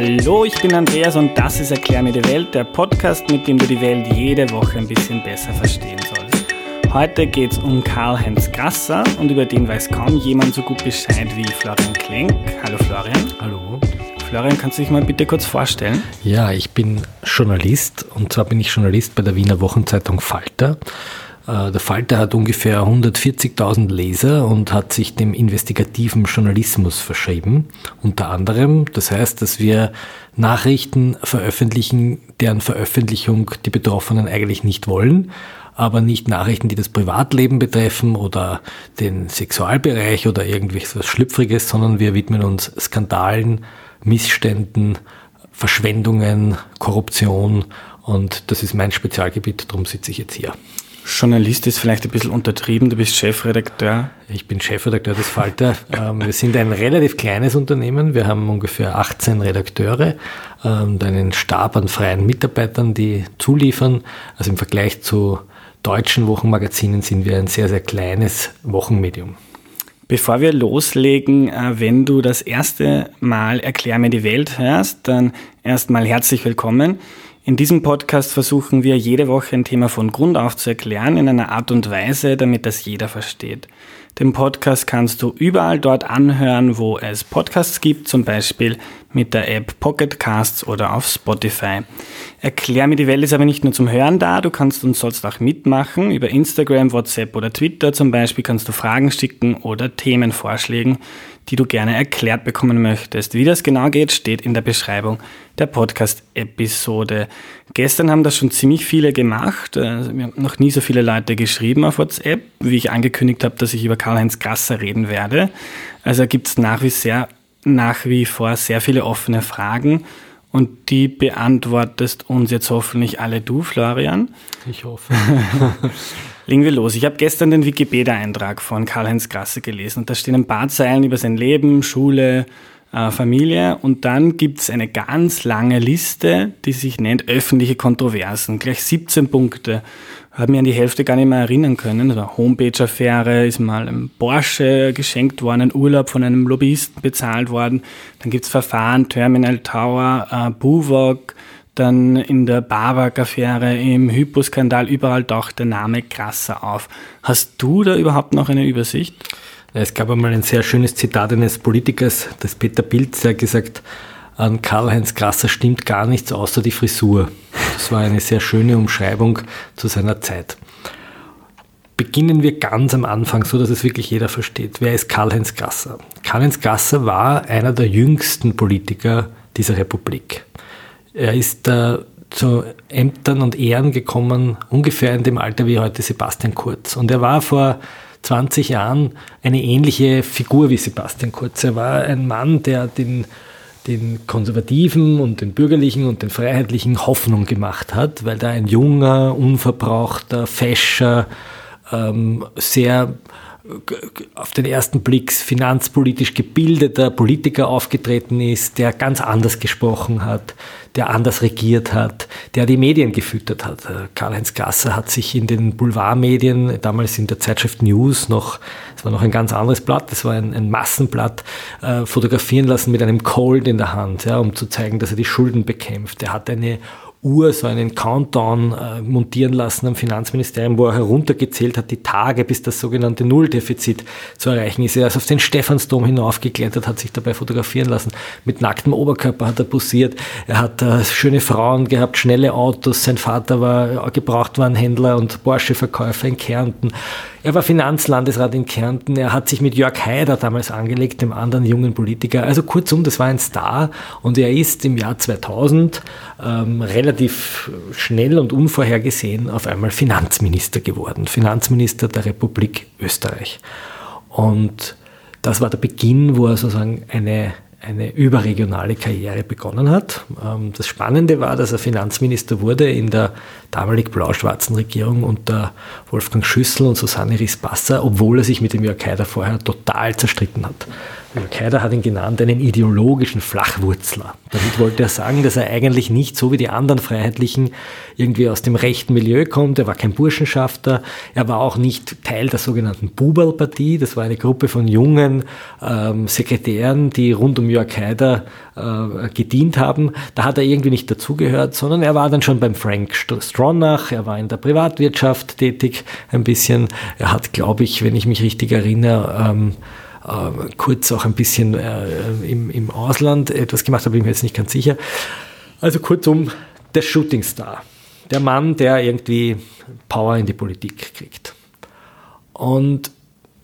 Hallo, ich bin Andreas und das ist Erklär mir die Welt, der Podcast, mit dem du die Welt jede Woche ein bisschen besser verstehen sollst. Heute geht es um Karl-Heinz Grasser und über den weiß kaum jemand so gut Bescheid wie Florian Klenk. Hallo Florian. Hallo. Florian, kannst du dich mal bitte kurz vorstellen? Ja, ich bin Journalist und zwar bin ich Journalist bei der Wiener Wochenzeitung Falter. Äh, der Falter hat ungefähr 140.000 Leser und hat sich dem investigativen Journalismus verschrieben, unter anderem. Das heißt, dass wir Nachrichten veröffentlichen, deren Veröffentlichung die Betroffenen eigentlich nicht wollen, aber nicht Nachrichten, die das Privatleben betreffen oder den Sexualbereich oder irgendwas Schlüpfriges, sondern wir widmen uns Skandalen, Missständen, Verschwendungen, Korruption und das ist mein Spezialgebiet, darum sitze ich jetzt hier. Journalist ist vielleicht ein bisschen untertrieben, du bist Chefredakteur. Ich bin Chefredakteur des Falter. Ähm, wir sind ein relativ kleines Unternehmen. Wir haben ungefähr 18 Redakteure und einen Stab an freien Mitarbeitern, die zuliefern. Also im Vergleich zu deutschen Wochenmagazinen sind wir ein sehr, sehr kleines Wochenmedium. Bevor wir loslegen, äh, wenn du das erste Mal Erklär mir die Welt hörst, dann erstmal herzlich willkommen. In diesem Podcast versuchen wir jede Woche ein Thema von Grund auf zu erklären in einer Art und Weise, damit das jeder versteht. Den Podcast kannst du überall dort anhören, wo es Podcasts gibt, zum Beispiel mit der App Pocket Casts oder auf Spotify. Erklär mir die Welt ist aber nicht nur zum Hören da, du kannst uns sonst auch mitmachen. Über Instagram, WhatsApp oder Twitter zum Beispiel kannst du Fragen schicken oder Themen vorschlägen, die du gerne erklärt bekommen möchtest. Wie das genau geht, steht in der Beschreibung der Podcast-Episode. Gestern haben das schon ziemlich viele gemacht. Also wir haben noch nie so viele Leute geschrieben auf WhatsApp, wie ich angekündigt habe, dass ich über Karl-Heinz Grasser reden werde. Also gibt es nach nach wie vor sehr viele offene Fragen. Und die beantwortest uns jetzt hoffentlich alle du, Florian. Ich hoffe. Legen wir los. Ich habe gestern den Wikipedia-Eintrag von Karl-Heinz Grasse gelesen und da stehen ein paar Zeilen über sein Leben, Schule, äh, Familie und dann gibt es eine ganz lange Liste, die sich nennt öffentliche Kontroversen. Gleich 17 Punkte. Habe mir an die Hälfte gar nicht mehr erinnern können. Also Homepage-Affäre ist mal ein Porsche geschenkt worden, ein Urlaub von einem Lobbyisten bezahlt worden. Dann gibt es Verfahren, Terminal Tower, äh, Buwok, dann in der Babak-Affäre, im Hypo-Skandal, überall taucht der Name Krasser auf. Hast du da überhaupt noch eine Übersicht? Es gab einmal ein sehr schönes Zitat eines Politikers, das Peter Pilz, der gesagt, an Karl-Heinz Krasser stimmt gar nichts außer die Frisur. Das war eine sehr schöne Umschreibung zu seiner Zeit. Beginnen wir ganz am Anfang, so dass es wirklich jeder versteht. Wer ist Karl-Heinz Grasser? Karl-Heinz Grasser war einer der jüngsten Politiker dieser Republik. Er ist äh, zu Ämtern und Ehren gekommen, ungefähr in dem Alter wie heute Sebastian Kurz. Und er war vor 20 Jahren eine ähnliche Figur wie Sebastian Kurz. Er war ein Mann, der den, den Konservativen und den Bürgerlichen und den Freiheitlichen Hoffnung gemacht hat, weil da ein junger, unverbrauchter, fescher, ähm, sehr auf den ersten Blick finanzpolitisch gebildeter Politiker aufgetreten ist, der ganz anders gesprochen hat, der anders regiert hat, der die Medien gefüttert hat. Äh, Karl-Heinz Gasser hat sich in den Boulevardmedien, damals in der Zeitschrift News noch, es war noch ein ganz anderes Blatt, das war ein, ein Massenblatt, äh, fotografieren lassen mit einem Cold in der Hand, ja, um zu zeigen, dass er die Schulden bekämpft. Er hat eine Uhr, so einen Countdown äh, montieren lassen am Finanzministerium, wo er heruntergezählt hat, die Tage, bis das sogenannte Nulldefizit zu erreichen ist. Er ist auf den Stephansdom hinaufgeklettert, hat sich dabei fotografieren lassen. Mit nacktem Oberkörper hat er posiert. Er hat äh, schöne Frauen gehabt, schnelle Autos. Sein Vater war äh, Gebrauchtwarenhändler und Porsche-Verkäufer in Kärnten. Er war Finanzlandesrat in Kärnten. Er hat sich mit Jörg Haider damals angelegt, dem anderen jungen Politiker. Also kurzum, das war ein Star und er ist im Jahr 2000 ähm, relativ schnell und unvorhergesehen auf einmal Finanzminister geworden. Finanzminister der Republik Österreich. Und das war der Beginn, wo er sozusagen eine eine überregionale Karriere begonnen hat. Ähm, das Spannende war, dass er Finanzminister wurde in der damalig blau-schwarzen Regierung unter Wolfgang Schüssel und Susanne Rispasser, obwohl er sich mit dem Jörg Haider vorher total zerstritten hat. Jörg Haider hat ihn genannt einen ideologischen Flachwurzler. Damit wollte er sagen, dass er eigentlich nicht so wie die anderen Freiheitlichen irgendwie aus dem rechten Milieu kommt. Er war kein Burschenschafter. Er war auch nicht Teil der sogenannten Buberl-Partie. Das war eine Gruppe von jungen ähm, Sekretären, die rund um dem Jörg Haider äh, gedient haben, da hat er irgendwie nicht dazugehört, sondern er war dann schon beim Frank Stronach, er war in der Privatwirtschaft tätig ein bisschen. Er hat, glaube ich, wenn ich mich richtig erinnere, ähm, äh, kurz auch ein bisschen äh, im, im Ausland etwas gemacht, aber bin mir jetzt nicht ganz sicher. Also kurzum, der Shootingstar. Der Mann, der irgendwie Power in die Politik kriegt. Und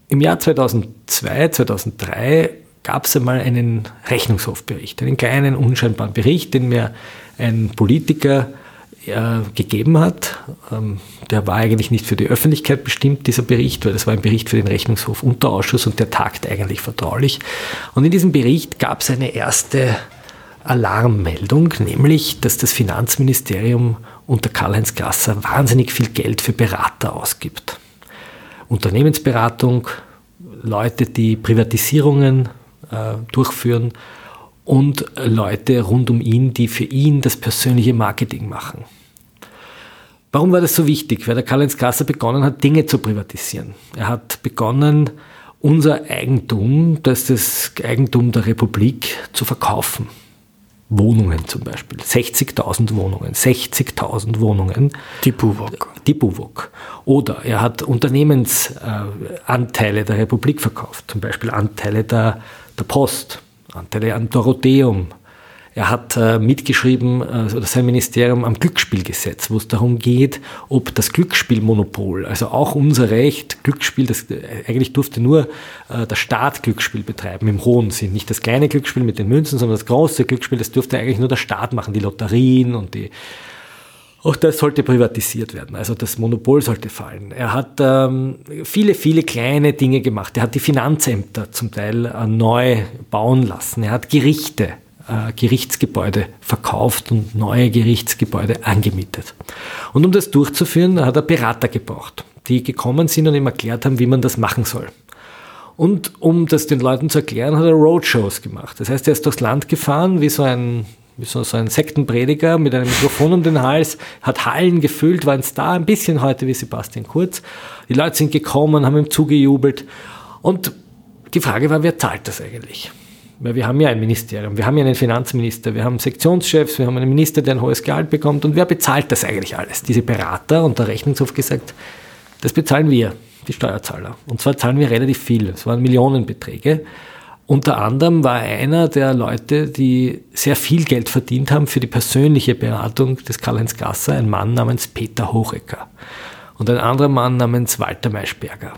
im Jahr 2002, 2003 gab es einmal einen Rechnungshofbericht, einen kleinen, unscheinbaren Bericht, den mir ein Politiker äh, gegeben hat. Ähm, der war eigentlich nicht für die Öffentlichkeit bestimmt, dieser Bericht, weil das war ein Bericht für den Rechnungshof Unterausschuss und der tagt eigentlich vertraulich. Und in diesem Bericht gab es eine erste Alarmmeldung, nämlich, dass das Finanzministerium unter Karl-Heinz Grasser wahnsinnig viel Geld für Berater ausgibt. Unternehmensberatung, Leute, die Privatisierungen äh, durchführen und Leute rund um ihn, die für ihn das persönliche Marketing machen. Warum war das so wichtig? Weil der Karl-Heinz Grasser begonnen hat, Dinge zu privatisieren. Er hat begonnen, unser Eigentum, das ist das Eigentum der Republik, zu verkaufen. Wohnungen zum Beispiel. 60.000 Wohnungen. 60.000 Wohnungen. Die Buwok. Die Buwok. Oder er hat Unternehmensanteile der Republik verkauft. Zum Beispiel Anteile der, der Post, Anteile an Dorotheum, er hat äh, mitgeschrieben, äh, oder sein Ministerium am Glücksspielgesetz, wo es darum geht, ob das Glücksspielmonopol, also auch unser Recht, Glücksspiel, das, äh, eigentlich durfte nur der Staat Glücksspiel betreiben, im hohen Sinn. Nicht das kleine Glücksspiel mit den Münzen, sondern das große Glücksspiel, das durfte eigentlich nur der Staat machen, die Lotterien und die auch das sollte privatisiert werden, also das Monopol sollte fallen. Er hat ähm, viele, viele kleine Dinge gemacht. Er hat die Finanzämter zum Teil äh, neu bauen lassen. Er hat Gerichte äh, Gerichtsgebäude verkauft und neue Gerichtsgebäude angemietet. Und um das durchzuführen, hat er Berater gebraucht, die gekommen sind und ihm erklärt haben, wie man das machen soll. Und um das den Leuten zu erklären, hat er Roadshows gemacht. Das heißt, er ist durchs Land gefahren, wie so ein, so, so ein Sektenprediger mit einem Mikrofon um den Hals, hat Hallen gefüllt, war ein Star, ein bisschen heute wie Sebastian Kurz. Die Leute sind gekommen, haben ihm zugejubelt. Und die Frage war, wer zahlt das eigentlich? Weil wir haben ja ein Ministerium, wir haben ja einen Finanzminister, wir haben Sektionschefs, wir haben einen Minister, der ein hohes Gehalt bekommt. Und wer bezahlt das eigentlich alles? Diese Berater und der Rechnungshof gesagt, das bezahlen wir, die Steuerzahler. Und zwar zahlen wir relativ viel. Es waren Millionenbeträge. Unter anderem war einer der Leute, die sehr viel Geld verdient haben für die persönliche Beratung des Karl-Heinz Gasser, ein Mann namens Peter Hochecker und ein anderer Mann namens Walter Maischberger.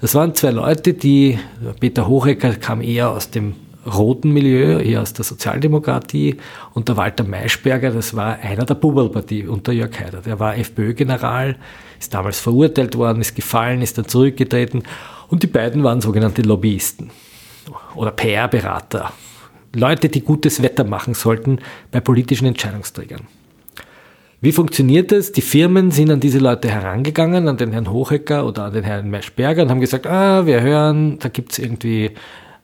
Das waren zwei Leute, die, Peter Hochecker kam eher aus dem roten Milieu, eher aus der Sozialdemokratie. Und der Walter Maischberger, das war einer der Buberlpartie unter Jörg Haider. Der war FPÖ-General, ist damals verurteilt worden, ist gefallen, ist dann zurückgetreten. Und die beiden waren sogenannte Lobbyisten oder PR-Berater. Leute, die gutes Wetter machen sollten bei politischen Entscheidungsträgern. Wie funktioniert das? Die Firmen sind an diese Leute herangegangen, an den Herrn Hochecker oder an den Herrn Maischberger und haben gesagt, ah, wir hören, da gibt es irgendwie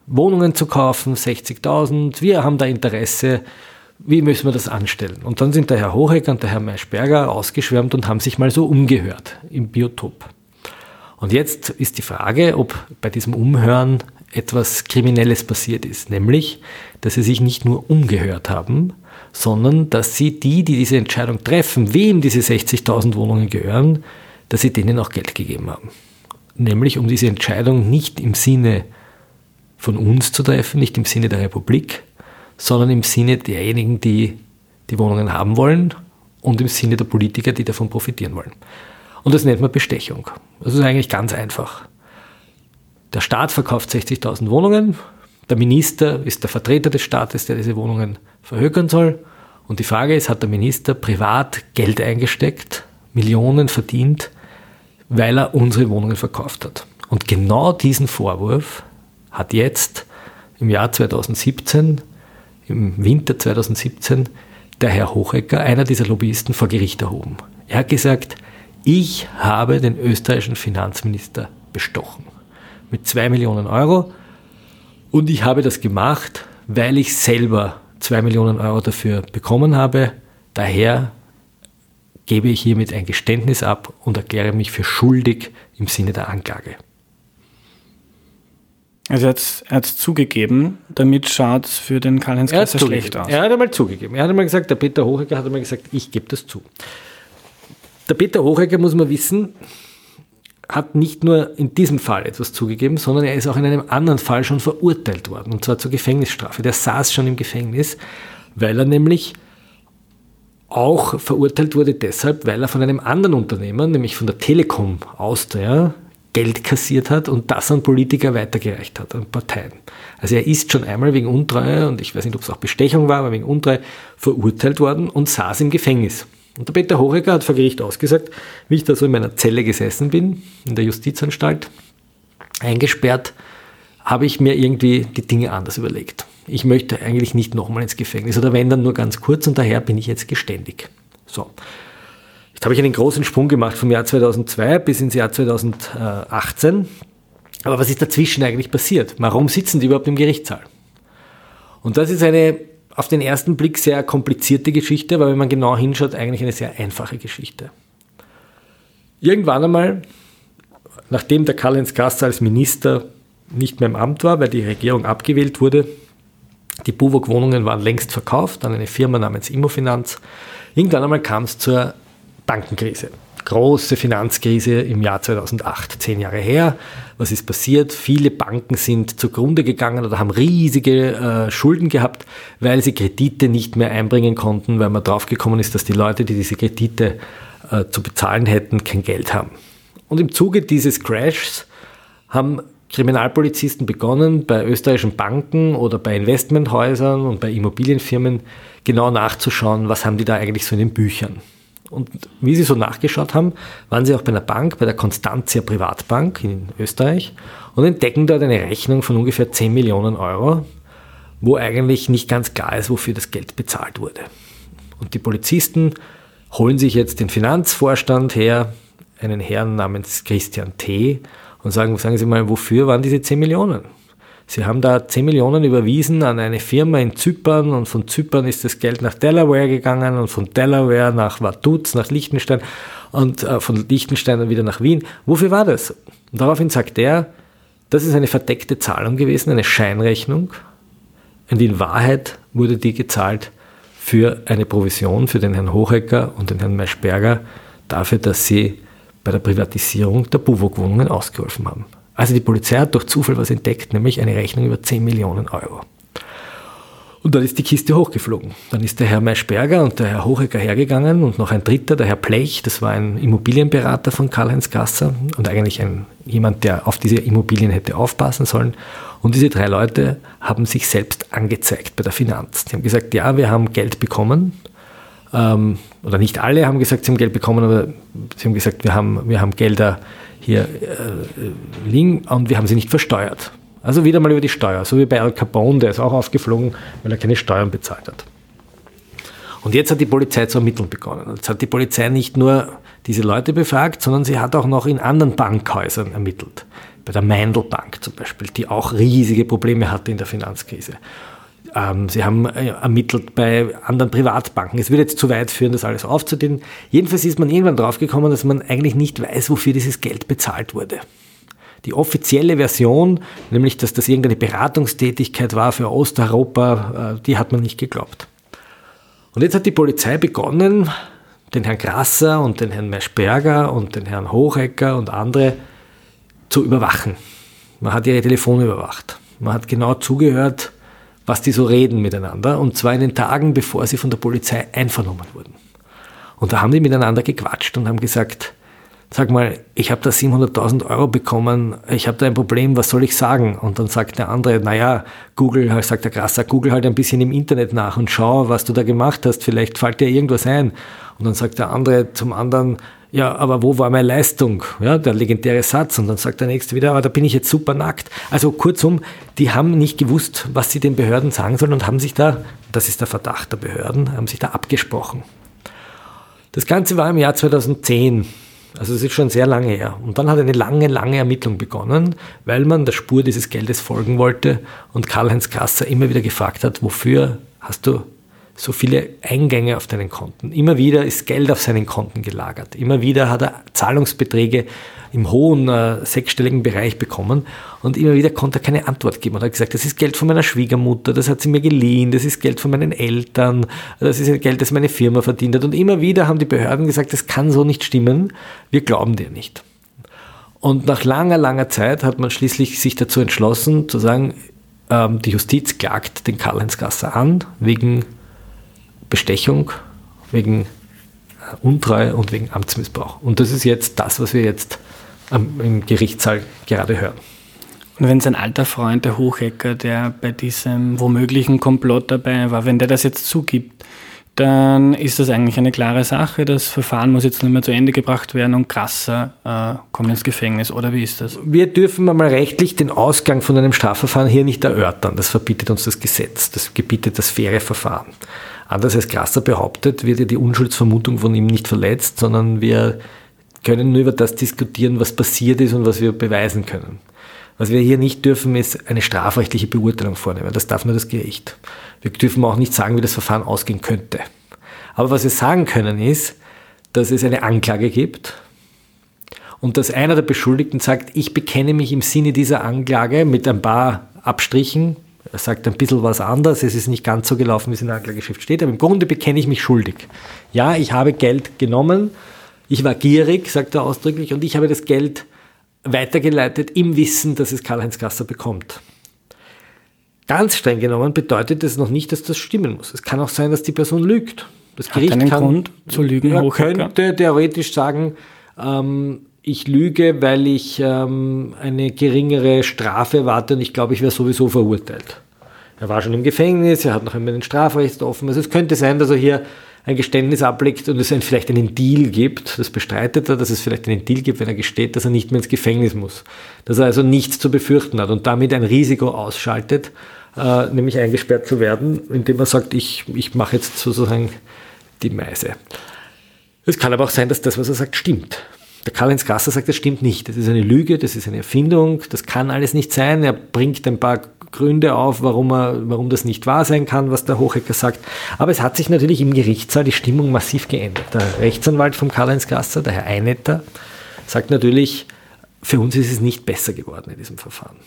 Wohnungen zu kaufen, 60.000, wir haben da Interesse, wie müssen wir das anstellen? Und dann sind der Herr Hoheck und der Herr Maischberger ausgeschwärmt und haben sich mal so umgehört im Biotop. Und jetzt ist die Frage, ob bei diesem Umhören etwas Kriminelles passiert ist, nämlich, dass sie sich nicht nur umgehört haben, sondern dass sie die, die diese Entscheidung treffen, wem diese 60.000 Wohnungen gehören, dass sie denen auch Geld gegeben haben. Nämlich um diese Entscheidung nicht im Sinne von uns zu treffen, nicht im Sinne der Republik, sondern im Sinne derjenigen, die die Wohnungen haben wollen und im Sinne der Politiker, die davon profitieren wollen. Und das nennt man Bestechung. Das ist eigentlich ganz einfach. Der Staat verkauft 60.000 Wohnungen, der Minister ist der Vertreter des Staates, der diese Wohnungen verhökern soll. Und die Frage ist, hat der Minister privat Geld eingesteckt, Millionen verdient, weil er unsere Wohnungen verkauft hat? Und genau diesen Vorwurf hat jetzt im Jahr 2017, im Winter 2017, der Herr Hochecker, einer dieser Lobbyisten, vor Gericht erhoben. Er hat gesagt, ich habe den österreichischen Finanzminister bestochen mit zwei Millionen Euro und ich habe das gemacht, weil ich selber zwei Millionen Euro dafür bekommen habe. Daher gebe ich hiermit ein Geständnis ab und erkläre mich für schuldig im Sinne der Anklage. Also er hat es zugegeben, damit schaut es für den Karl-Heinz Kasser schlecht aus. Er hat einmal zugegeben. Er hat einmal gesagt, der Peter Hochecker hat einmal gesagt, ich gebe das zu. Der Peter Hochecker, muss man wissen, hat nicht nur in diesem Fall etwas zugegeben, sondern er ist auch in einem anderen Fall schon verurteilt worden, und zwar zur Gefängnisstrafe. Der saß schon im Gefängnis, weil er nämlich auch verurteilt wurde deshalb, weil er von einem anderen Unternehmen, nämlich von der Telekom Austria, Geld kassiert hat und das an Politiker weitergereicht hat, an Parteien. Also er ist schon einmal wegen Untreue, und ich weiß nicht, ob es auch Bestechung war, aber wegen Untreue verurteilt worden und saß im Gefängnis. Und der Peter Horecker hat vor Gericht ausgesagt, wie ich da so in meiner Zelle gesessen bin, in der Justizanstalt, eingesperrt, habe ich mir irgendwie die Dinge anders überlegt. Ich möchte eigentlich nicht nochmal ins Gefängnis oder wenn dann nur ganz kurz und daher bin ich jetzt geständig. So. Jetzt habe ich einen großen Sprung gemacht vom Jahr 2002 bis ins Jahr 2018. Aber was ist dazwischen eigentlich passiert? Warum sitzen die überhaupt im Gerichtssaal? Und das ist eine auf den ersten Blick sehr komplizierte Geschichte, aber wenn man genau hinschaut, eigentlich eine sehr einfache Geschichte. Irgendwann einmal, nachdem der Karl-Heinz Gasser als Minister nicht mehr im Amt war, weil die Regierung abgewählt wurde, die Buwok-Wohnungen waren längst verkauft an eine Firma namens Immofinanz. Irgendwann einmal kam es zur Bankenkrise. Große Finanzkrise im Jahr 2008, zehn Jahre her. Was ist passiert? Viele Banken sind zugrunde gegangen oder haben riesige äh, Schulden gehabt, weil sie Kredite nicht mehr einbringen konnten, weil man draufgekommen ist, dass die Leute, die diese Kredite äh, zu bezahlen hätten, kein Geld haben. Und im Zuge dieses Crashs haben Kriminalpolizisten begonnen, bei österreichischen Banken oder bei Investmenthäusern und bei Immobilienfirmen genau nachzuschauen, was haben die da eigentlich so in den Büchern. Und wie sie so nachgeschaut haben, waren sie auch bei einer Bank, bei der Constantia Privatbank in Österreich und entdecken dort eine Rechnung von ungefähr 10 Millionen Euro, wo eigentlich nicht ganz klar ist, wofür das Geld bezahlt wurde. Und die Polizisten holen sich jetzt den Finanzvorstand her, einen Herrn namens Christian T., und sagen, sagen Sie mal, wofür waren diese 10 Millionen? Sie haben da 10 Millionen überwiesen an eine Firma in Zypern und von Zypern ist das Geld nach Delaware gegangen und von Delaware nach Vaduz, nach Liechtenstein und äh, von Liechtenstein dann wieder nach Wien. Wofür war das? Und daraufhin sagt er, das ist eine verdeckte Zahlung gewesen, eine Scheinrechnung. Und in Wahrheit wurde die gezahlt für eine Provision für den Herrn Hochecker und den Herrn Maischberger dafür, dass sie bei der Privatisierung der Buwok-Wohnungen ausgeholfen haben. Also die Polizei hat durch Zufall was entdeckt, nämlich eine Rechnung über 10 Millionen Euro. Und dann ist die Kiste hochgeflogen. Dann ist der Herr Maischberger und der Herr Hochecker hergegangen und noch ein dritter, der Herr Plech, das war ein Immobilienberater von Karl-Heinz Gasser und eigentlich ein, jemand, der auf diese Immobilien hätte aufpassen sollen. Und diese drei Leute haben sich selbst angezeigt bei der Finanz. Die haben gesagt, ja, wir haben Geld bekommen. Ähm, oder nicht alle haben gesagt, sie haben Geld bekommen, aber sie haben gesagt, wir haben, wir haben Gelder hier äh, liegen und wir haben sie nicht versteuert. Also wieder mal über die Steuer, so wie bei Al Capone, der ist auch aufgeflogen, weil er keine Steuern bezahlt hat. Und jetzt hat die Polizei zu ermitteln begonnen. Jetzt hat die Polizei nicht nur diese Leute befragt, sondern sie hat auch noch in anderen Bankhäusern ermittelt. Bei der Meindl Bank zum Beispiel, die auch riesige Probleme hatte in der Finanzkrise. Ähm, sie haben äh, ermittelt bei anderen Privatbanken. Es würde jetzt zu weit führen, das alles aufzudehnen. Jedenfalls ist man irgendwann draufgekommen, dass man eigentlich nicht weiß, wofür dieses Geld bezahlt wurde. Die offizielle Version, nämlich dass das irgendeine Beratungstätigkeit war für Osteuropa, äh, die hat man nicht geglaubt. Und jetzt hat die Polizei begonnen, den Herrn Grasser und den Herrn Meschberger und den Herrn Hochecker und andere zu überwachen. Man hat ihre Telefone überwacht. Man hat genau zugehört, was die so reden miteinander, und zwar in den Tagen, bevor sie von der Polizei einvernommen wurden. Und da haben die miteinander gequatscht und haben gesagt, sag mal, ich habe da 700.000 Euro bekommen, ich habe da ein Problem, was soll ich sagen? Und dann sagt der andere, naja, Google, sagt der Krasser, Google halt ein bisschen im Internet nach und schau, was du da gemacht hast, vielleicht fällt dir irgendwas ein. Und dann sagt der andere zum anderen, ja, aber wo war meine Leistung? Ja, der legendäre Satz. Und dann sagt der Nächste wieder, aber da bin ich jetzt super nackt. Also kurzum, die haben nicht gewusst, was sie den Behörden sagen sollen und haben sich da, das ist der Verdacht der Behörden, haben sich da abgesprochen. Das Ganze war im Jahr 2010. Also es ist schon sehr lange her. Und dann hat eine lange, lange Ermittlung begonnen, weil man der Spur dieses Geldes folgen wollte und Karl-Heinz Kasser immer wieder gefragt hat, wofür hast du so viele Eingänge auf deinen Konten. Immer wieder ist Geld auf seinen Konten gelagert. Immer wieder hat er Zahlungsbeträge im hohen äh, sechsstelligen Bereich bekommen und immer wieder konnte er keine Antwort geben und hat gesagt, das ist Geld von meiner Schwiegermutter, das hat sie mir geliehen, das ist Geld von meinen Eltern, das ist Geld, das meine Firma verdient hat und immer wieder haben die Behörden gesagt, das kann so nicht stimmen, wir glauben dir nicht. Und nach langer, langer Zeit hat man schließlich sich dazu entschlossen zu sagen, ähm, die Justiz klagt den Karl-Heinz Gasser an wegen Bestechung, wegen äh, Untreue und wegen Amtsmissbrauch. Und das ist jetzt das, was wir jetzt im Gerichtssaal gerade hören. Und wenn sein alter Freund, der Hochecker, der bei diesem womöglichen Komplott dabei war, wenn der das jetzt zugibt, dann ist das eigentlich eine klare Sache. Das Verfahren muss jetzt nicht mehr zu Ende gebracht werden und krasser äh, kommt ins Gefängnis. Oder wie ist das? Wir dürfen mal rechtlich den Ausgang von einem Strafverfahren hier nicht erörtern. Das verbietet uns das Gesetz. Das gebietet das faire Verfahren. Anders als Grasser behauptet, wird ja die Unschuldsvermutung von ihm nicht verletzt, sondern wir können nur über das diskutieren, was passiert ist und was wir beweisen können. Was wir hier nicht dürfen, ist eine strafrechtliche Beurteilung vornehmen. Das darf nur das Gericht. Wir dürfen auch nicht sagen, wie das Verfahren ausgehen könnte. Aber was wir sagen können, ist, dass es eine Anklage gibt und dass einer der Beschuldigten sagt, ich bekenne mich im Sinne dieser Anklage mit ein paar Abstrichen. Er sagt ein bisschen was anderes, es ist nicht ganz so gelaufen, wie es in der Anklageschrift steht, aber im Grunde bekenne ich mich schuldig. Ja, ich habe Geld genommen, ich war gierig, sagt er ausdrücklich, und ich habe das Geld weitergeleitet im Wissen, dass es Karl-Heinz Gasser bekommt. Ganz streng genommen bedeutet das noch nicht, dass das stimmen muss. Es kann auch sein, dass die Person lügt. Das Gericht Hat einen kann, Grund zu lügen. Er könnte theoretisch sagen, ähm, ich lüge, weil ich ähm, eine geringere Strafe erwarte und ich glaube, ich wäre sowieso verurteilt. Er war schon im Gefängnis, er hat noch einmal den Strafrecht offen. Also es könnte sein, dass er hier ein Geständnis ablegt und es ein, vielleicht einen Deal gibt, das bestreitet er, dass es vielleicht einen Deal gibt, wenn er gesteht, dass er nicht mehr ins Gefängnis muss. Dass er also nichts zu befürchten hat und damit ein Risiko ausschaltet, äh, nämlich eingesperrt zu werden, indem er sagt, ich, ich mache jetzt sozusagen die Meise. Es kann aber auch sein, dass das, was er sagt, stimmt. Der Karl-Heinz Gasser sagt, das stimmt nicht. Das ist eine Lüge, das ist eine Erfindung, das kann alles nicht sein. Er bringt ein paar Gründe auf, warum, er, warum das nicht wahr sein kann, was der Hochecker sagt. Aber es hat sich natürlich im Gerichtssaal die Stimmung massiv geändert. Der Rechtsanwalt vom Karl-Heinz Gasser, der Herr Einetter, sagt natürlich, für uns ist es nicht besser geworden in diesem Verfahren.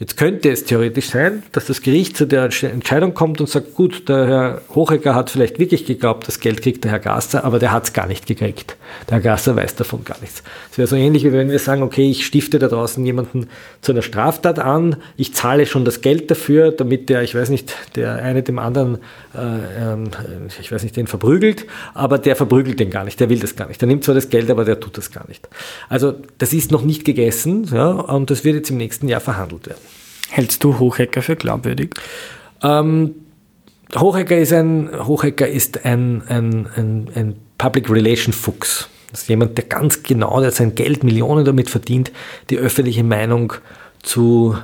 Jetzt könnte es theoretisch sein, dass das Gericht zu der Entscheidung kommt und sagt, gut, der Herr Hochecker hat vielleicht wirklich geglaubt, das Geld kriegt der Herr Gasser, aber der hat es gar nicht gekriegt. Der Herr Gasser weiß davon gar nichts. Es wäre so ähnlich, wie wenn wir sagen, okay, ich stifte da draußen jemanden zu einer Straftat an, ich zahle schon das Geld dafür, damit der, ich weiß nicht, der eine dem anderen, äh, äh, ich weiß nicht, den verprügelt, aber der verprügelt den gar nicht, der will das gar nicht. Der nimmt zwar das Geld, aber der tut das gar nicht. Also das ist noch nicht gegessen ja, und das wird jetzt im nächsten Jahr verhandelt werden. Hältst du Hochhacker für glaubwürdig? Ähm, Hochhacker ist ein, Hochhacker ist ein, ein, ein, ein Public Relation Fuchs. Das ist jemand, der ganz genau, der sein Geld, Millionen damit verdient, die öffentliche Meinung zu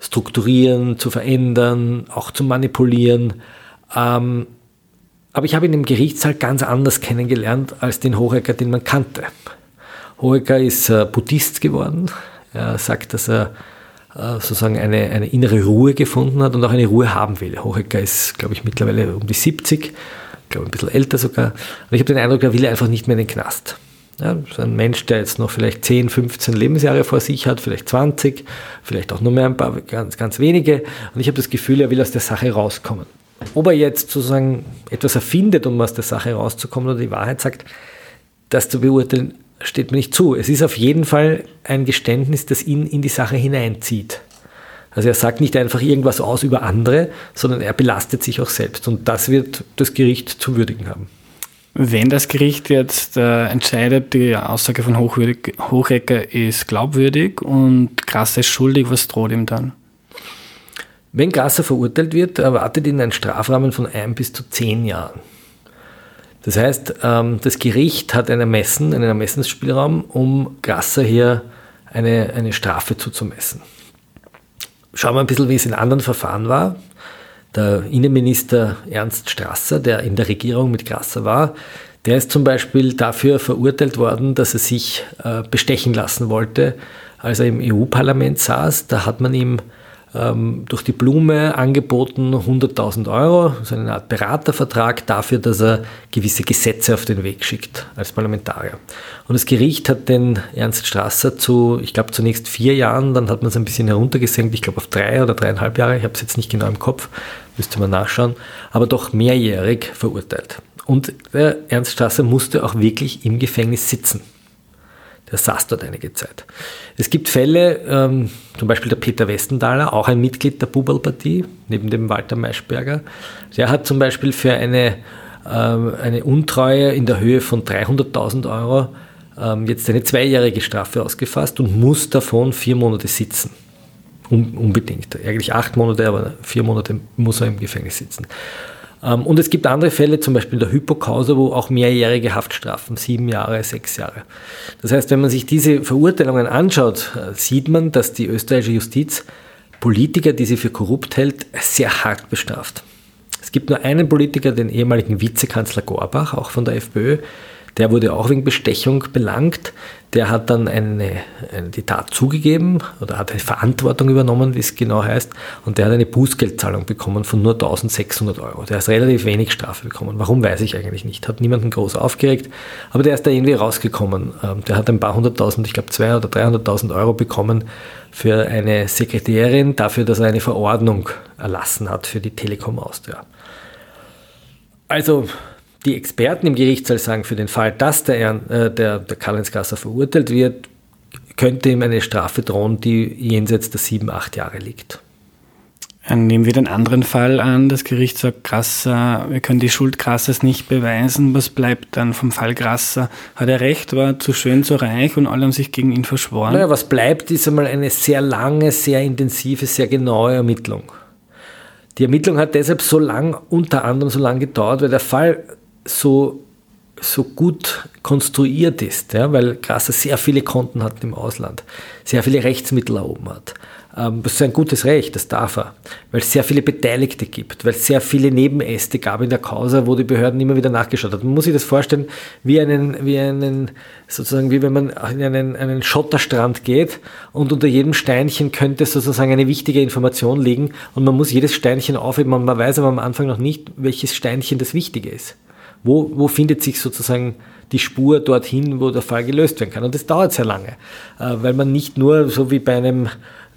strukturieren, zu verändern, auch zu manipulieren. Ähm, aber ich habe ihn im Gerichtssaal ganz anders kennengelernt als den Hohecker, den man kannte. Hohecker ist äh, Buddhist geworden. Er sagt, dass er sozusagen eine, eine innere Ruhe gefunden hat und auch eine Ruhe haben will. Hohecker ist, glaube ich, mittlerweile um die 70, glaube ein bisschen älter sogar. Und ich habe den Eindruck, er will einfach nicht mehr in den Knast. Ja, so ein Mensch, der jetzt noch vielleicht 10, 15 Lebensjahre vor sich hat, vielleicht 20, vielleicht auch nur mehr ein paar, ganz, ganz wenige. Und ich habe das Gefühl, er will aus der Sache rauskommen. Ob er jetzt sozusagen etwas erfindet, um aus der Sache rauszukommen oder die Wahrheit sagt, das zu beurteilen, steht mir nicht zu. Es ist auf jeden Fall ein Geständnis, das ihn in die Sache hineinzieht. Also er sagt nicht einfach irgendwas aus über andere, sondern er belastet sich auch selbst. Und das wird das Gericht zu würdigen haben. Wenn das Gericht jetzt äh, entscheidet, die Aussage von Hochecker ist glaubwürdig und Grasser ist schuldig, was droht ihm dann? Wenn Grasser verurteilt wird, erwartet ihn ein Strafrahmen von ein bis zu zehn Jahren. Das heißt, ähm, das Gericht hat ein Ermessen, einen Ermessensspielraum, um Grasser hier eine, eine Strafe zuzumessen. Schauen wir ein bisschen, wie es in anderen Verfahren war. Der Innenminister Ernst Strasser, der in der Regierung mit Grasser war, der ist zum Beispiel dafür verurteilt worden, dass er sich äh, bestechen lassen wollte, als er im EU-Parlament saß. Da hat man ihm durch die Blume angeboten 100.000 Euro, so eine Art Beratervertrag dafür, dass er gewisse Gesetze auf den Weg schickt als Parlamentarier. Und das Gericht hat den Ernst Strasser zu, ich glaube zunächst vier Jahren, dann hat man es ein bisschen heruntergesenkt, ich glaube auf drei oder dreieinhalb Jahre, ich habe es jetzt nicht genau im Kopf, müsste man nachschauen, aber doch mehrjährig verurteilt. Und der Ernst Strasser musste auch wirklich im Gefängnis sitzen. Der saß dort einige Zeit. Es gibt Fälle, ähm, zum Beispiel der Peter Westenthaler, auch ein Mitglied der Bubel-Partie, neben dem Walter Maischberger. Der hat zum Beispiel für eine, ähm, eine Untreue in der Höhe von 300.000 Euro ähm, jetzt eine zweijährige Strafe ausgefasst und muss davon vier Monate sitzen. Un unbedingt. Eigentlich acht Monate, aber vier Monate muss er im Gefängnis sitzen. Ähm, und es gibt andere Fälle, zum Beispiel der Hypokausa, wo auch mehrjährige Haftstrafen, sieben Jahre, sechs Jahre. Das heißt, wenn man sich diese Verurteilungen anschaut, äh, sieht man, dass die österreichische Justiz Politiker, die sie für korrupt hält, sehr hart bestraft. Es gibt nur einen Politiker, den ehemaligen Vizekanzler Gorbach, auch von der FPÖ, der wurde auch wegen Bestechung belangt. Der hat dann eine, eine, die Tat zugegeben oder hat eine Verantwortung übernommen, wie es genau heißt. Und der hat eine Bußgeldzahlung bekommen von nur 1600 Euro. Der hat relativ wenig Strafe bekommen. Warum, weiß ich eigentlich nicht. Hat niemanden groß aufgeregt. Aber der ist da irgendwie rausgekommen. Ähm, der hat ein paar hunderttausend, ich glaube 200.000 oder 300.000 Euro bekommen für eine Sekretärin dafür, dass er eine Verordnung erlassen hat für die Telekom Austria. Also die Experten im Gerichtssaal sagen, für den Fall, dass der, äh, der, der Karl-Heinz Gasser verurteilt wird, könnte ihm eine Strafe drohen, die jenseits der sieben, acht Jahre liegt. Äh, nehmen wir den anderen Fall an. Das Gericht sagt, Grasser, wir können die Schuld Grassers nicht beweisen. Was bleibt dann vom Fall Grasser? Hat er recht, war zu schön, zu reich und alle haben sich gegen ihn verschworen? Naja, was bleibt, ist einmal eine sehr lange, sehr intensive, sehr genaue Ermittlung. Die Ermittlung hat deshalb so lang, unter anderem so lange gedauert, weil der Fall so, so gut konstruiert ist, ja, weil Grasser sehr viele Konten hat im Ausland, sehr viele Rechtsmittel erhoben hat. Ähm, das ist ein gutes Recht, das darf er, weil es sehr viele Beteiligte gibt, weil es sehr viele Nebenäste gab in der Causa, wo die Behörden immer wieder nachgeschaut haben. Man muss sich das vorstellen, wie einen, wie einen, sozusagen, wie wenn man in einen, einen Schotterstrand geht und unter jedem Steinchen könnte sozusagen eine wichtige Information liegen und man muss jedes Steinchen aufheben und man weiß aber am Anfang noch nicht, welches Steinchen das Wichtige ist. Wo, wo findet sich sozusagen die Spur dorthin, wo der Fall gelöst werden kann? Und das dauert sehr lange, äh, weil man nicht nur so wie bei einem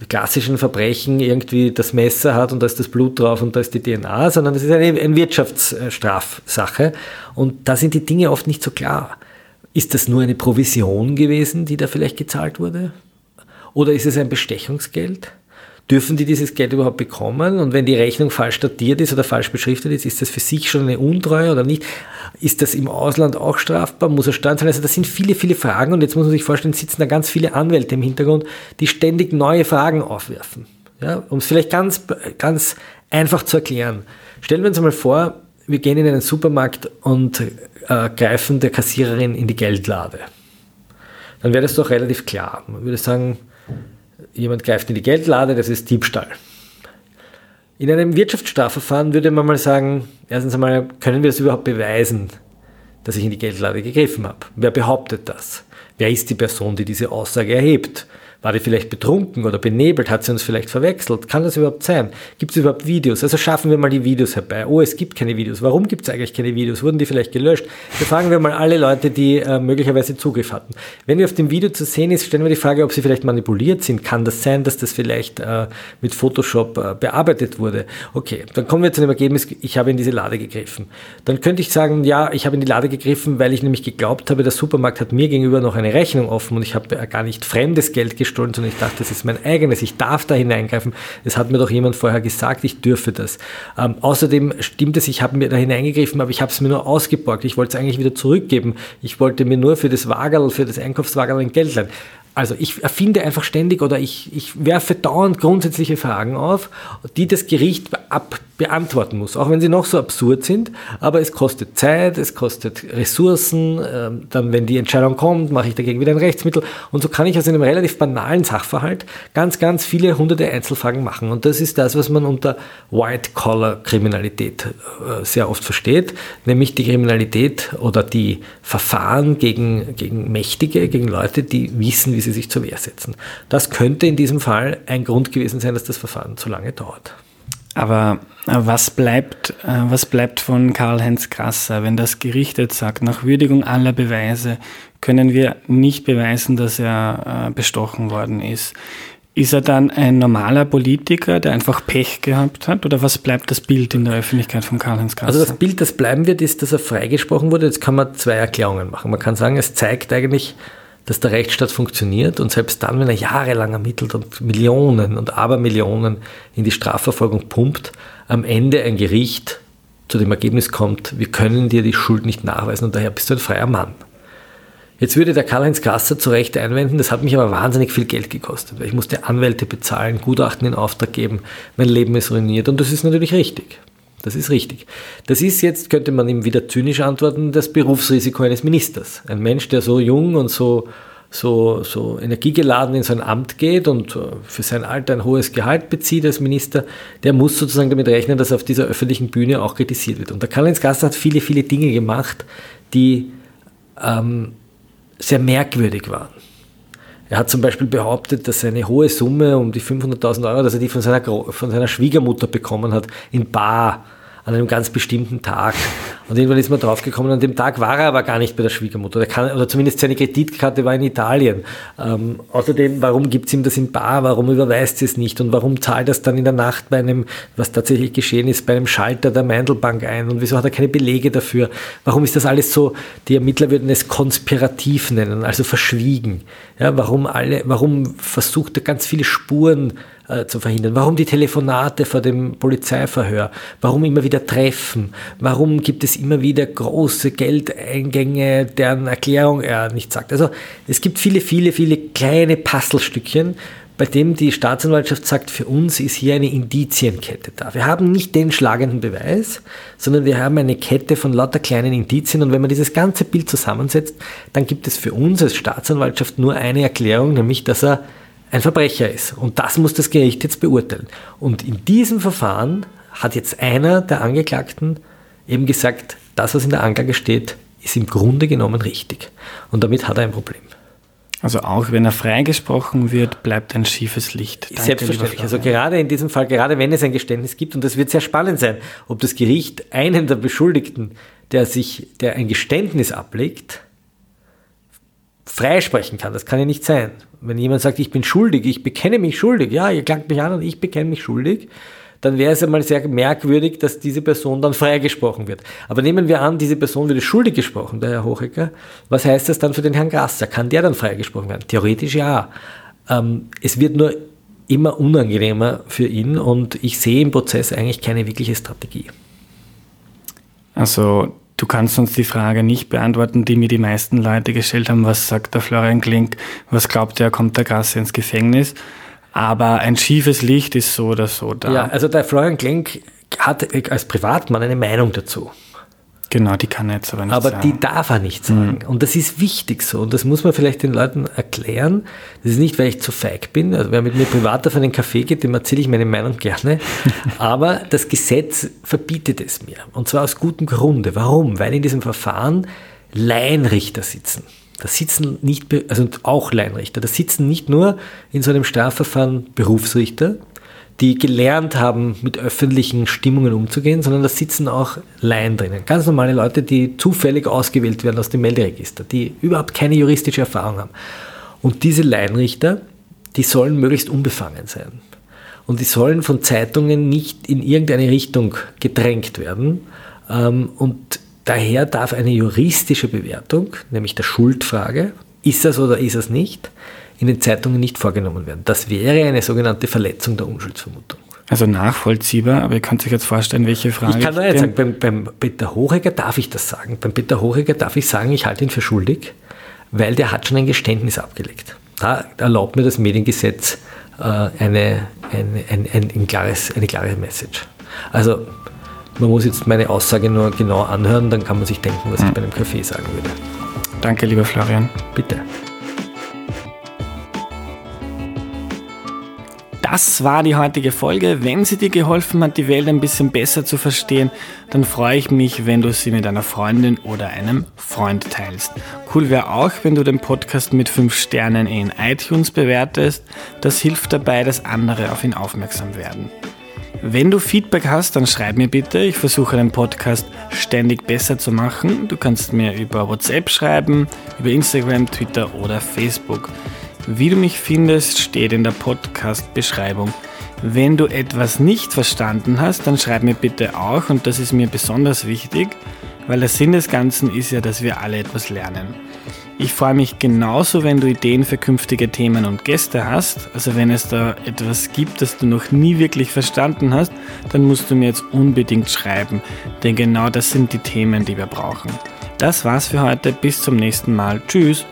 klassischen Verbrechen irgendwie das Messer hat und da ist das Blut drauf und da ist die DNA, sondern das ist eine, eine Wirtschaftsstrafsache. Und da sind die Dinge oft nicht so klar. Ist das nur eine Provision gewesen, die da vielleicht gezahlt wurde? Oder ist es ein Bestechungsgeld? Dürfen die dieses Geld überhaupt bekommen? Und wenn die Rechnung falsch datiert ist oder falsch beschriftet ist, ist das für sich schon eine Untreue oder nicht? Ist das im Ausland auch strafbar? Muss er steuern zahlen? Also das sind viele, viele Fragen und jetzt muss man sich vorstellen, sitzen da ganz viele Anwälte im Hintergrund, die ständig neue Fragen aufwerfen. Ja, um es vielleicht ganz, ganz einfach zu erklären. Stellen wir uns mal vor, wir gehen in einen Supermarkt und äh, greifen der Kassiererin in die Geldlade. Dann wäre das doch relativ klar. Man würde sagen, jemand greift in die Geldlade, das ist Diebstahl. In einem Wirtschaftsstrafverfahren würde man mal sagen, erstens einmal, können wir das überhaupt beweisen, dass ich in die Geldlade gegriffen habe? Wer behauptet das? Wer ist die Person, die diese Aussage erhebt? War die vielleicht betrunken oder benebelt? Hat sie uns vielleicht verwechselt? Kann das überhaupt sein? Gibt es überhaupt Videos? Also schaffen wir mal die Videos herbei. Oh, es gibt keine Videos. Warum gibt es eigentlich keine Videos? Wurden die vielleicht gelöscht? Befragen wir mal alle Leute, die äh, möglicherweise Zugriff hatten. Wenn wir auf dem Video zu sehen ist, stellen wir die Frage, ob sie vielleicht manipuliert sind. Kann das sein, dass das vielleicht äh, mit Photoshop äh, bearbeitet wurde? Okay, dann kommen wir zu dem Ergebnis, ich habe in diese Lade gegriffen. Dann könnte ich sagen, ja, ich habe in die Lade gegriffen, weil ich nämlich geglaubt habe, der Supermarkt hat mir gegenüber noch eine Rechnung offen und ich habe gar nicht fremdes Geld geschrieben gestohlen, sondern ich dachte, das ist mein eigenes, ich darf da hineingreifen. Es hat mir doch jemand vorher gesagt, ich dürfe das. Ähm, außerdem stimmt es, ich habe mir da hineingegriffen, aber ich habe es mir nur ausgeborgt. Ich wollte es eigentlich wieder zurückgeben. Ich wollte mir nur für das Wagerl, für das Einkaufswagerl ein Geld leihen. Also ich erfinde einfach ständig oder ich, ich werfe dauernd grundsätzliche Fragen auf, die das Gericht ab beantworten muss, auch wenn sie noch so absurd sind, aber es kostet Zeit, es kostet Ressourcen, ähm, dann wenn die Entscheidung kommt, mache ich dagegen wieder ein Rechtsmittel und so kann ich aus einem relativ banalen Sachverhalt ganz, ganz viele hunderte Einzelfragen machen und das ist das, was man unter White-Collar-Kriminalität äh, sehr oft versteht, nämlich die Kriminalität oder die Verfahren gegen, gegen Mächtige, gegen Leute, die wissen, wie sie sich zur Wehr setzen. Das könnte in diesem Fall ein Grund gewesen sein, dass das Verfahren zu lange dauert. Aber äh, was bleibt, äh, was bleibt von Karl-Heinz Grasser, wenn das Gericht jetzt sagt, nach Würdigung aller Beweise können wir nicht beweisen, dass er äh, bestochen worden ist? Ist er dann ein normaler Politiker, der einfach Pech gehabt hat? Oder was bleibt das Bild in der Öffentlichkeit von Karl-Heinz Grasser? Also das Bild, das bleiben wird, ist, dass er freigesprochen wurde. Jetzt kann man zwei Erklärungen machen. Man kann sagen, es zeigt eigentlich, dass der Rechtsstaat funktioniert und selbst dann, wenn er jahrelang ermittelt und Millionen und Abermillionen in die Strafverfolgung pumpt, am Ende ein Gericht zu dem Ergebnis kommt, wir können dir die Schuld nicht nachweisen und daher bist du ein freier Mann. Jetzt würde der Karl-Heinz Grasser zu Recht einwenden, das hat mich aber wahnsinnig viel Geld gekostet, weil ich musste Anwälte bezahlen, Gutachten in Auftrag geben, mein Leben ist ruiniert und das ist natürlich richtig. Das ist richtig. Das ist jetzt, könnte man ihm wieder zynisch antworten, das Berufsrisiko eines Ministers. Ein Mensch, der so jung und so, so, so energiegeladen in sein Amt geht und äh, für sein Alter ein hohes Gehalt bezieht als Minister, der muss sozusagen damit rechnen, dass er auf dieser öffentlichen Bühne auch kritisiert wird. Und der Karl-Heinz Gasser hat viele, viele Dinge gemacht, die ähm, sehr merkwürdig waren. Er hat zum Beispiel behauptet, dass eine hohe Summe um die 500.000 Euro, dass er die von seiner, von seiner Schwiegermutter bekommen hat, in Bar an einem ganz bestimmten Tag. Und irgendwann ist man draufgekommen, an dem Tag war er aber gar nicht bei der Schwiegermutter. Kann, oder zumindest seine Kreditkarte war in Italien. Ähm, außerdem, warum gibt es ihm das in Bar? Warum überweist sie es nicht? Und warum zahlt es dann in der Nacht bei einem, was tatsächlich geschehen ist, bei einem Schalter der Meindelbank ein? Und wieso hat er keine Belege dafür? Warum ist das alles so, die Ermittler würden es konspirativ nennen, also verschwiegen? Ja, warum alle, warum versucht er ganz viele Spuren äh, zu verhindern? Warum die Telefonate vor dem Polizeiverhör? Warum immer wieder Treffen? Warum gibt es immer wieder große Geldeingänge, deren Erklärung er nicht sagt? Also es gibt viele, viele, viele kleine Puzzlestückchen, bei dem die Staatsanwaltschaft sagt, für uns ist hier eine Indizienkette da. Wir haben nicht den schlagenden Beweis, sondern wir haben eine Kette von lauter kleinen Indizien und wenn man dieses ganze Bild zusammensetzt, dann gibt es für uns als Staatsanwaltschaft nur eine Erklärung, nämlich dass er ein Verbrecher ist. Und das muss das Gericht jetzt beurteilen. Und in diesem Verfahren hat jetzt einer der Angeklagten eben gesagt, das, was in der Anklage steht, ist im Grunde genommen richtig. Und damit hat er ein Problem. Also auch wenn er freigesprochen wird, bleibt ein schiefes Licht. Danke, Selbstverständlich. Also gerade in diesem Fall, gerade wenn es ein Geständnis gibt, und das wird sehr spannend sein, ob das Gericht einen der Beschuldigten, der sich, der ein Geständnis ablegt, freisprechen kann. Das kann ja nicht sein. Wenn jemand sagt, ich bin schuldig, ich bekenne mich schuldig, ja, ihr klagt mich an und ich bekenne mich schuldig, dann wäre es einmal sehr merkwürdig, dass diese Person dann freigesprochen wird. Aber nehmen wir an, diese Person würde schuldig gesprochen, der Herr Hochecker. Was heißt das dann für den Herrn Grasser? Kann der dann freigesprochen werden? Theoretisch ja. Ähm, es wird nur immer unangenehmer für ihn und ich sehe im Prozess eigentlich keine wirkliche Strategie. Also Du kannst uns die Frage nicht beantworten, die mir die meisten Leute gestellt haben, was sagt der Florian Klink, was glaubt er, kommt der Gasse ins Gefängnis? Aber ein schiefes Licht ist so oder so da. Ja, also der Florian Klink hat als Privatmann eine Meinung dazu. Genau, die kann er jetzt aber nicht aber sagen. Aber die darf er nicht sagen. Mhm. Und das ist wichtig so. Und das muss man vielleicht den Leuten erklären. Das ist nicht, weil ich zu feig bin. Also wer mit mir privat auf einen Kaffee geht, dem erzähle ich meine Meinung gerne. aber das Gesetz verbietet es mir. Und zwar aus gutem Grunde. Warum? Weil in diesem Verfahren Laienrichter sitzen. Da sitzen nicht, also auch Laienrichter, da sitzen nicht nur in so einem Strafverfahren Berufsrichter, die gelernt haben, mit öffentlichen Stimmungen umzugehen, sondern da sitzen auch Laien drinnen. Ganz normale Leute, die zufällig ausgewählt werden aus dem Melderegister, die überhaupt keine juristische Erfahrung haben. Und diese Laienrichter, die sollen möglichst unbefangen sein. Und die sollen von Zeitungen nicht in irgendeine Richtung gedrängt werden. Ähm, und daher darf eine juristische Bewertung, nämlich der Schuldfrage, ist es oder ist es nicht, in den Zeitungen nicht vorgenommen werden. Das wäre eine sogenannte Verletzung der Unschuldsvermutung. Also nachvollziehbar, aber ihr könnt sich jetzt vorstellen, welche Frage. Ich kann nur eins sagen, beim, beim Peter Hochegger darf ich das sagen. Beim Peter Hochegger darf ich sagen, ich halte ihn für schuldig, weil der hat schon ein Geständnis abgelegt. Da erlaubt mir das Mediengesetz äh, eine, eine, ein, ein, ein klares, eine klare Message. Also man muss jetzt meine Aussage nur genau anhören, dann kann man sich denken, was ich bei einem Kaffee sagen würde. Danke, lieber Florian. Bitte. Das war die heutige Folge. Wenn sie dir geholfen hat, die Welt ein bisschen besser zu verstehen, dann freue ich mich, wenn du sie mit einer Freundin oder einem Freund teilst. Cool wäre auch, wenn du den Podcast mit 5 Sternen in iTunes bewertest. Das hilft dabei, dass andere auf ihn aufmerksam werden. Wenn du Feedback hast, dann schreib mir bitte. Ich versuche den Podcast ständig besser zu machen. Du kannst mir über WhatsApp schreiben, über Instagram, Twitter oder Facebook. Wie du mich findest, steht in der Podcast-Beschreibung. Wenn du etwas nicht verstanden hast, dann schreib mir bitte auch und das ist mir besonders wichtig, weil der Sinn des Ganzen ist ja, dass wir alle etwas lernen. Ich freue mich genauso, wenn du Ideen für künftige Themen und Gäste hast. Also wenn es da etwas gibt, das du noch nie wirklich verstanden hast, dann musst du mir jetzt unbedingt schreiben, denn genau das sind die Themen, die wir brauchen. Das war's für heute, bis zum nächsten Mal. Tschüss!